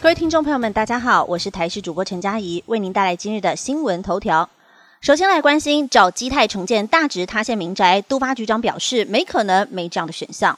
各位听众朋友们，大家好，我是台视主播陈佳怡，为您带来今日的新闻头条。首先来关心找基泰重建大直塌陷民宅，都发局长表示没可能没这样的选项。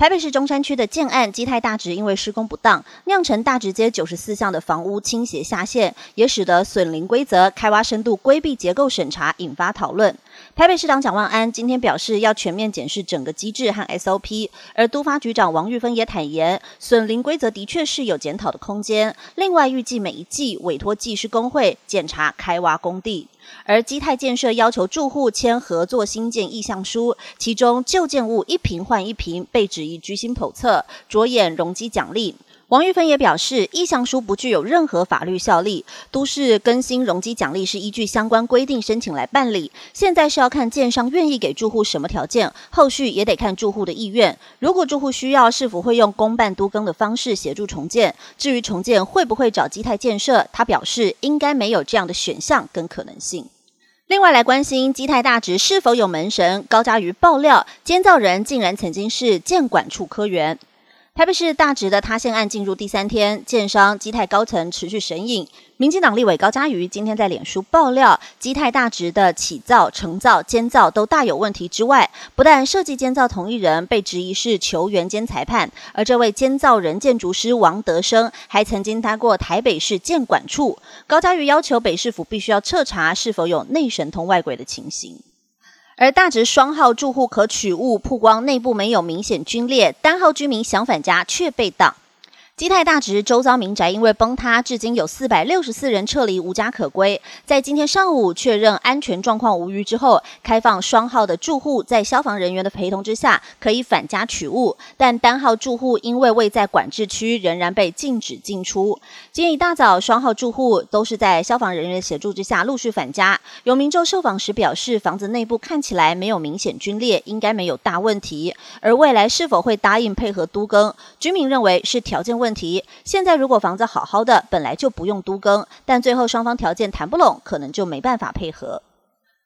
台北市中山区的建案基泰大直因为施工不当，酿成大直街九十四项的房屋倾斜下陷，也使得损林规则、开挖深度、规避结构审查引发讨论。台北市长蒋万安今天表示，要全面检视整个机制和 SOP，而都发局长王玉芬也坦言，损林规则的确是有检讨的空间。另外，预计每一季委托技师工会检查开挖工地。而基泰建设要求住户签合作新建意向书，其中旧建物一平换一平，被指一居心叵测，着眼容积奖励。王玉芬也表示，意向书不具有任何法律效力，都市更新容积奖励是依据相关规定申请来办理。现在是要看建商愿意给住户什么条件，后续也得看住户的意愿。如果住户需要，是否会用公办都更的方式协助重建？至于重建会不会找基泰建设，他表示应该没有这样的选项跟可能性。另外来关心基泰大直是否有门神？高嘉瑜爆料，监造人竟然曾经是建管处科员。台北市大直的塌陷案进入第三天，建商基泰高层持续神影。民进党立委高嘉瑜今天在脸书爆料，基泰大直的起造、承造、监造都大有问题之外，不但设计监造同一人被质疑是球员兼裁判，而这位监造人建筑师王德生还曾经待过台北市建管处。高嘉瑜要求北市府必须要彻查是否有内神通外鬼的情形。而大直双号住户可取物曝光，内部没有明显龟裂，单号居民想返家却被挡。基泰大直周遭民宅因为崩塌，至今有四百六十四人撤离，无家可归。在今天上午确认安全状况无虞之后，开放双号的住户在消防人员的陪同之下可以返家取物，但单号住户因为未在管制区，仍然被禁止进出。今天一大早，双号住户都是在消防人员协助之下陆续返家。有民众受访时表示，房子内部看起来没有明显龟裂，应该没有大问题。而未来是否会答应配合都更，居民认为是条件问。问题现在如果房子好好的，本来就不用都更，但最后双方条件谈不拢，可能就没办法配合。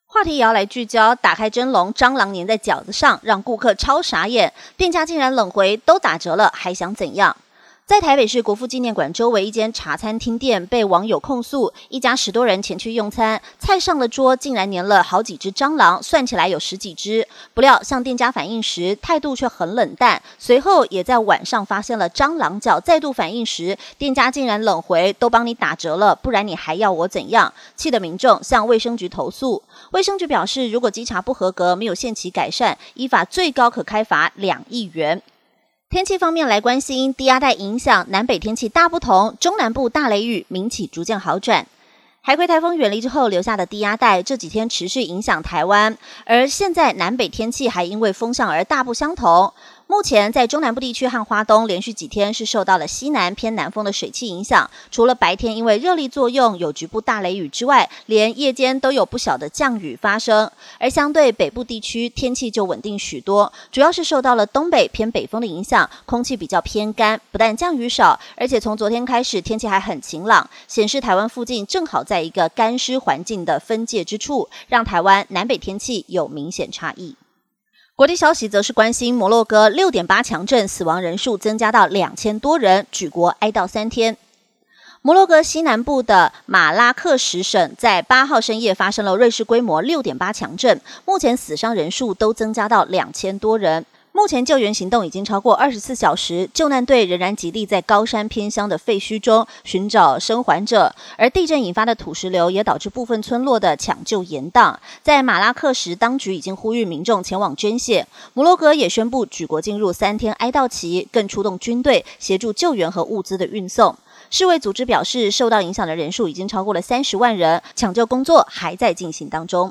话题也要来聚焦，打开蒸笼，蟑螂粘在饺子上，让顾客超傻眼，店家竟然冷回都打折了，还想怎样？在台北市国父纪念馆周围一间茶餐厅店被网友控诉，一家十多人前去用餐，菜上了桌竟然粘了好几只蟑螂，算起来有十几只。不料向店家反映时态度却很冷淡，随后也在晚上发现了蟑螂脚，再度反映时，店家竟然冷回：“都帮你打折了，不然你还要我怎样？”气得民众向卫生局投诉，卫生局表示，如果稽查不合格，没有限期改善，依法最高可开罚两亿元。天气方面来关心，低压带影响南北天气大不同，中南部大雷雨明起逐渐好转。海葵台风远离之后留下的低压带这几天持续影响台湾，而现在南北天气还因为风向而大不相同。目前在中南部地区和花东，连续几天是受到了西南偏南风的水汽影响。除了白天因为热力作用有局部大雷雨之外，连夜间都有不小的降雨发生。而相对北部地区天气就稳定许多，主要是受到了东北偏北风的影响，空气比较偏干，不但降雨少，而且从昨天开始天气还很晴朗，显示台湾附近正好在一个干湿环境的分界之处，让台湾南北天气有明显差异。国际消息则是关心摩洛哥六点八强震，死亡人数增加到两千多人，举国哀悼三天。摩洛哥西南部的马拉克什省在八号深夜发生了瑞士规模六点八强震，目前死伤人数都增加到两千多人。目前救援行动已经超过二十四小时，救难队仍然极力在高山偏乡的废墟中寻找生还者。而地震引发的土石流也导致部分村落的抢救延宕。在马拉克什，当局已经呼吁民众前往捐献。摩洛哥也宣布举国进入三天哀悼期，更出动军队协助救援和物资的运送。世卫组织表示，受到影响的人数已经超过了三十万人，抢救工作还在进行当中。